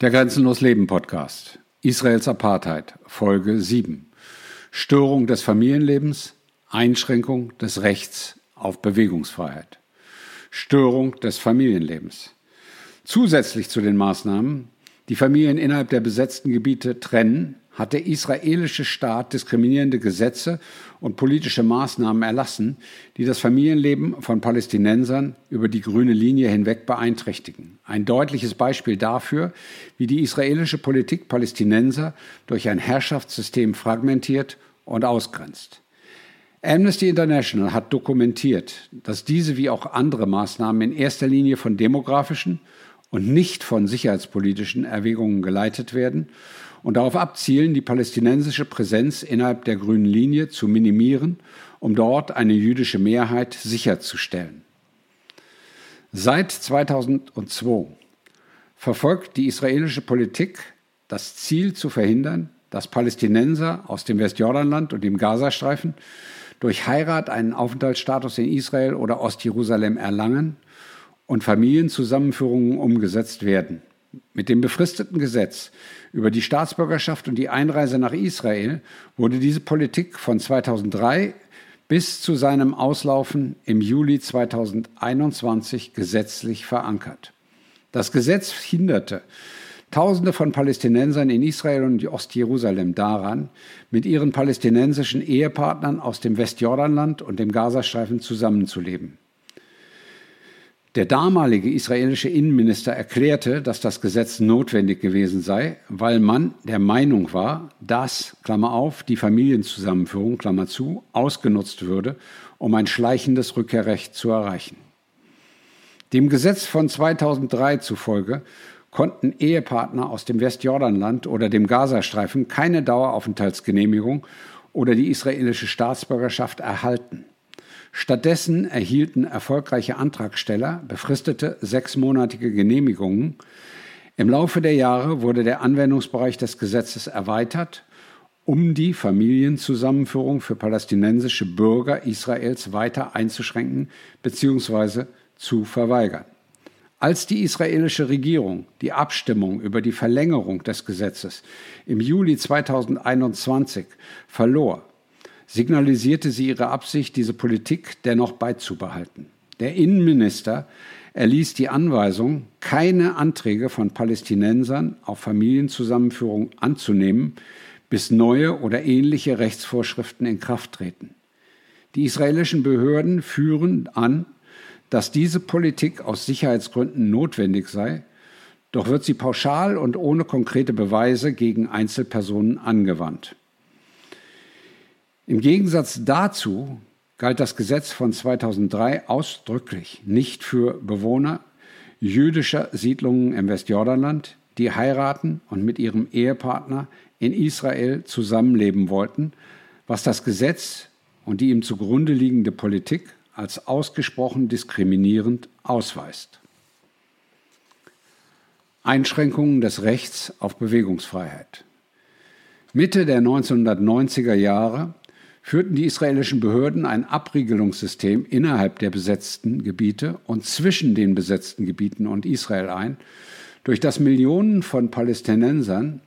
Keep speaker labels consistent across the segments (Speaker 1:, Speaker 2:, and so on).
Speaker 1: Der Grenzenlos Leben Podcast. Israels Apartheid. Folge 7. Störung des Familienlebens. Einschränkung des Rechts auf Bewegungsfreiheit. Störung des Familienlebens. Zusätzlich zu den Maßnahmen, die Familien innerhalb der besetzten Gebiete trennen, hat der israelische Staat diskriminierende Gesetze und politische Maßnahmen erlassen, die das Familienleben von Palästinensern über die grüne Linie hinweg beeinträchtigen. Ein deutliches Beispiel dafür, wie die israelische Politik Palästinenser durch ein Herrschaftssystem fragmentiert und ausgrenzt. Amnesty International hat dokumentiert, dass diese wie auch andere Maßnahmen in erster Linie von demografischen und nicht von sicherheitspolitischen Erwägungen geleitet werden und darauf abzielen, die palästinensische Präsenz innerhalb der grünen Linie zu minimieren, um dort eine jüdische Mehrheit sicherzustellen. Seit 2002 verfolgt die israelische Politik das Ziel zu verhindern, dass Palästinenser aus dem Westjordanland und dem Gazastreifen durch Heirat einen Aufenthaltsstatus in Israel oder Ostjerusalem erlangen und Familienzusammenführungen umgesetzt werden. Mit dem befristeten Gesetz über die Staatsbürgerschaft und die Einreise nach Israel wurde diese Politik von 2003 bis zu seinem Auslaufen im Juli 2021 gesetzlich verankert. Das Gesetz hinderte Tausende von Palästinensern in Israel und Ostjerusalem daran, mit ihren palästinensischen Ehepartnern aus dem Westjordanland und dem Gazastreifen zusammenzuleben. Der damalige israelische Innenminister erklärte, dass das Gesetz notwendig gewesen sei, weil man der Meinung war, dass, Klammer auf, die Familienzusammenführung, Klammer zu, ausgenutzt würde, um ein schleichendes Rückkehrrecht zu erreichen. Dem Gesetz von 2003 zufolge konnten Ehepartner aus dem Westjordanland oder dem Gazastreifen keine Daueraufenthaltsgenehmigung oder die israelische Staatsbürgerschaft erhalten. Stattdessen erhielten erfolgreiche Antragsteller befristete sechsmonatige Genehmigungen. Im Laufe der Jahre wurde der Anwendungsbereich des Gesetzes erweitert, um die Familienzusammenführung für palästinensische Bürger Israels weiter einzuschränken bzw. zu verweigern. Als die israelische Regierung die Abstimmung über die Verlängerung des Gesetzes im Juli 2021 verlor, signalisierte sie ihre Absicht, diese Politik dennoch beizubehalten. Der Innenminister erließ die Anweisung, keine Anträge von Palästinensern auf Familienzusammenführung anzunehmen, bis neue oder ähnliche Rechtsvorschriften in Kraft treten. Die israelischen Behörden führen an, dass diese Politik aus Sicherheitsgründen notwendig sei, doch wird sie pauschal und ohne konkrete Beweise gegen Einzelpersonen angewandt. Im Gegensatz dazu galt das Gesetz von 2003 ausdrücklich nicht für Bewohner jüdischer Siedlungen im Westjordanland, die heiraten und mit ihrem Ehepartner in Israel zusammenleben wollten, was das Gesetz und die ihm zugrunde liegende Politik als ausgesprochen diskriminierend ausweist. Einschränkungen des Rechts auf Bewegungsfreiheit. Mitte der 1990er Jahre führten die israelischen Behörden ein Abriegelungssystem innerhalb der besetzten Gebiete und zwischen den besetzten Gebieten und Israel ein, durch das Millionen von Palästinensern,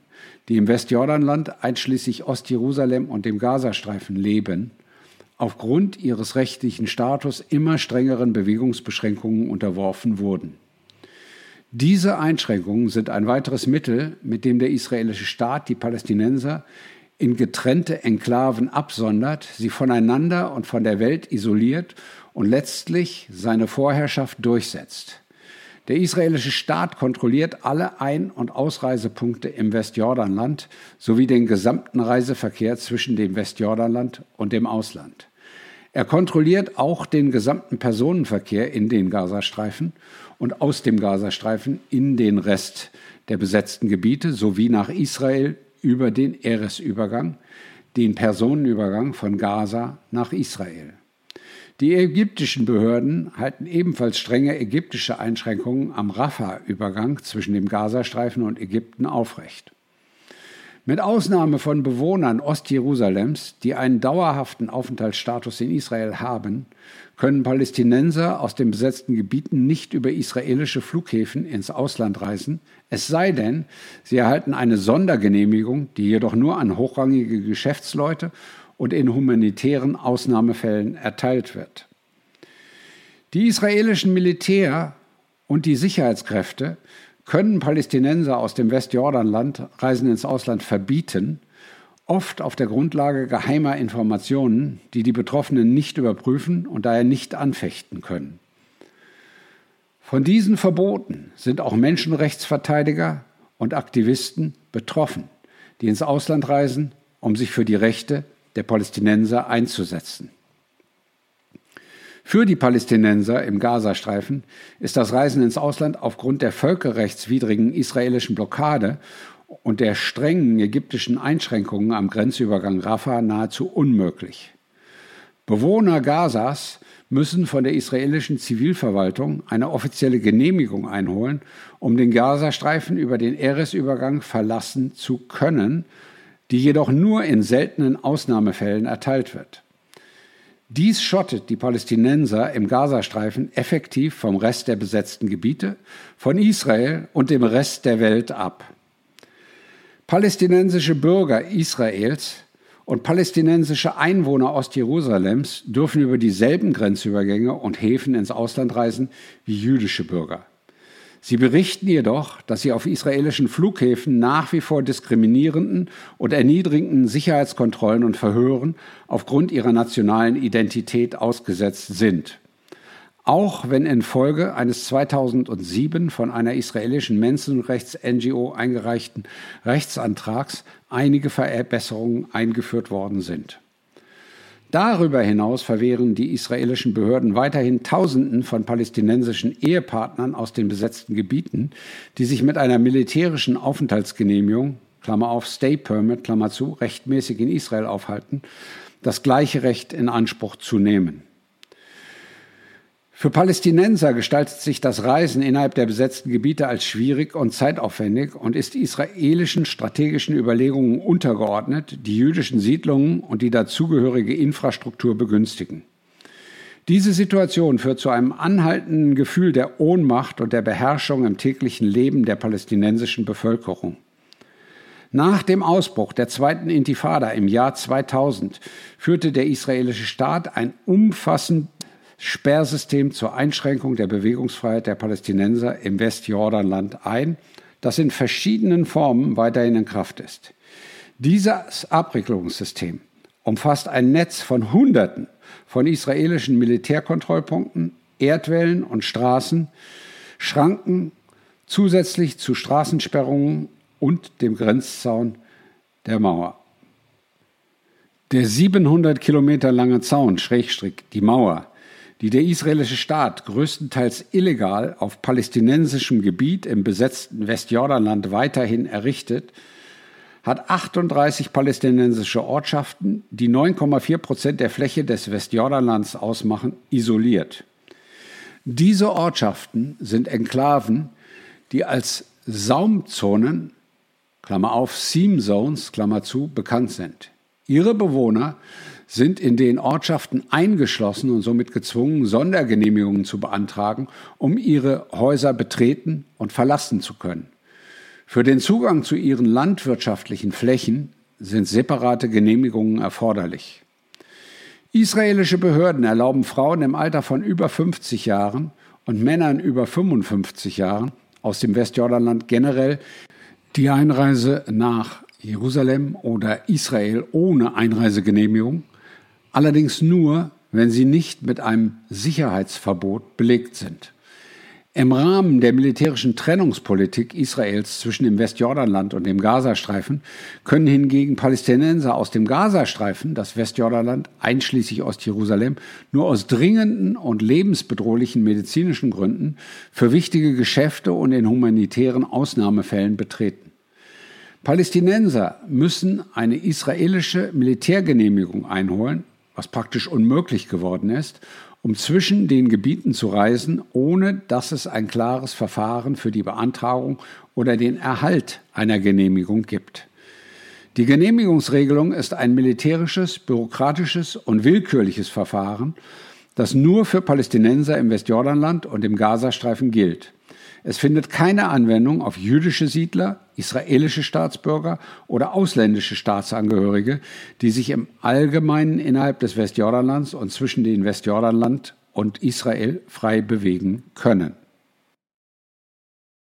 Speaker 1: die im Westjordanland einschließlich Ostjerusalem und dem Gazastreifen leben, aufgrund ihres rechtlichen Status immer strengeren Bewegungsbeschränkungen unterworfen wurden. Diese Einschränkungen sind ein weiteres Mittel, mit dem der israelische Staat die Palästinenser in getrennte Enklaven absondert, sie voneinander und von der Welt isoliert und letztlich seine Vorherrschaft durchsetzt. Der israelische Staat kontrolliert alle Ein- und Ausreisepunkte im Westjordanland sowie den gesamten Reiseverkehr zwischen dem Westjordanland und dem Ausland. Er kontrolliert auch den gesamten Personenverkehr in den Gazastreifen und aus dem Gazastreifen in den Rest der besetzten Gebiete sowie nach Israel über den Eres-Übergang, den Personenübergang von Gaza nach Israel. Die ägyptischen Behörden halten ebenfalls strenge ägyptische Einschränkungen am Rafah-Übergang zwischen dem Gazastreifen und Ägypten aufrecht. Mit Ausnahme von Bewohnern Ostjerusalems, die einen dauerhaften Aufenthaltsstatus in Israel haben, können Palästinenser aus den besetzten Gebieten nicht über israelische Flughäfen ins Ausland reisen, es sei denn, sie erhalten eine Sondergenehmigung, die jedoch nur an hochrangige Geschäftsleute und in humanitären Ausnahmefällen erteilt wird. Die israelischen Militär und die Sicherheitskräfte können Palästinenser aus dem Westjordanland Reisen ins Ausland verbieten, oft auf der Grundlage geheimer Informationen, die die Betroffenen nicht überprüfen und daher nicht anfechten können. Von diesen Verboten sind auch Menschenrechtsverteidiger und Aktivisten betroffen, die ins Ausland reisen, um sich für die Rechte der Palästinenser einzusetzen. Für die Palästinenser im Gazastreifen ist das Reisen ins Ausland aufgrund der völkerrechtswidrigen israelischen Blockade und der strengen ägyptischen Einschränkungen am Grenzübergang Rafah nahezu unmöglich. Bewohner Gazas müssen von der israelischen Zivilverwaltung eine offizielle Genehmigung einholen, um den Gazastreifen über den Eresübergang verlassen zu können, die jedoch nur in seltenen Ausnahmefällen erteilt wird. Dies schottet die Palästinenser im Gazastreifen effektiv vom Rest der besetzten Gebiete, von Israel und dem Rest der Welt ab. Palästinensische Bürger Israels und palästinensische Einwohner Ostjerusalems dürfen über dieselben Grenzübergänge und Häfen ins Ausland reisen wie jüdische Bürger. Sie berichten jedoch, dass sie auf israelischen Flughäfen nach wie vor diskriminierenden und erniedrigenden Sicherheitskontrollen und Verhören aufgrund ihrer nationalen Identität ausgesetzt sind. Auch wenn infolge eines 2007 von einer israelischen Menschenrechts-NGO eingereichten Rechtsantrags einige Verbesserungen eingeführt worden sind. Darüber hinaus verwehren die israelischen Behörden weiterhin Tausenden von palästinensischen Ehepartnern aus den besetzten Gebieten, die sich mit einer militärischen Aufenthaltsgenehmigung, Klammer auf Stay Permit, Klammer zu, rechtmäßig in Israel aufhalten, das gleiche Recht in Anspruch zu nehmen. Für Palästinenser gestaltet sich das Reisen innerhalb der besetzten Gebiete als schwierig und zeitaufwendig und ist israelischen strategischen Überlegungen untergeordnet, die jüdischen Siedlungen und die dazugehörige Infrastruktur begünstigen. Diese Situation führt zu einem anhaltenden Gefühl der Ohnmacht und der Beherrschung im täglichen Leben der palästinensischen Bevölkerung. Nach dem Ausbruch der zweiten Intifada im Jahr 2000 führte der israelische Staat ein umfassend Sperrsystem zur Einschränkung der Bewegungsfreiheit der Palästinenser im Westjordanland ein, das in verschiedenen Formen weiterhin in Kraft ist. Dieses Abregelungssystem umfasst ein Netz von Hunderten von israelischen Militärkontrollpunkten, Erdwellen und Straßen, Schranken zusätzlich zu Straßensperrungen und dem Grenzzaun der Mauer. Der 700 Kilometer lange Zaun, Schrägstrick, die Mauer, die der israelische Staat größtenteils illegal auf palästinensischem Gebiet im besetzten Westjordanland weiterhin errichtet, hat 38 palästinensische Ortschaften, die 9,4 Prozent der Fläche des Westjordanlands ausmachen, isoliert. Diese Ortschaften sind Enklaven, die als Saumzonen, Klammer auf, Seam Zones, Klammer zu, bekannt sind. Ihre Bewohner sind in den Ortschaften eingeschlossen und somit gezwungen, Sondergenehmigungen zu beantragen, um ihre Häuser betreten und verlassen zu können. Für den Zugang zu ihren landwirtschaftlichen Flächen sind separate Genehmigungen erforderlich. Israelische Behörden erlauben Frauen im Alter von über 50 Jahren und Männern über 55 Jahren aus dem Westjordanland generell die Einreise nach Jerusalem oder Israel ohne Einreisegenehmigung allerdings nur, wenn sie nicht mit einem Sicherheitsverbot belegt sind. Im Rahmen der militärischen Trennungspolitik Israels zwischen dem Westjordanland und dem Gazastreifen können hingegen Palästinenser aus dem Gazastreifen, das Westjordanland einschließlich Ostjerusalem, nur aus dringenden und lebensbedrohlichen medizinischen Gründen für wichtige Geschäfte und in humanitären Ausnahmefällen betreten. Palästinenser müssen eine israelische Militärgenehmigung einholen, was praktisch unmöglich geworden ist, um zwischen den Gebieten zu reisen, ohne dass es ein klares Verfahren für die Beantragung oder den Erhalt einer Genehmigung gibt. Die Genehmigungsregelung ist ein militärisches, bürokratisches und willkürliches Verfahren, das nur für Palästinenser im Westjordanland und im Gazastreifen gilt. Es findet keine Anwendung auf jüdische Siedler, israelische Staatsbürger oder ausländische Staatsangehörige, die sich im Allgemeinen innerhalb des Westjordanlands und zwischen dem Westjordanland und Israel frei bewegen können.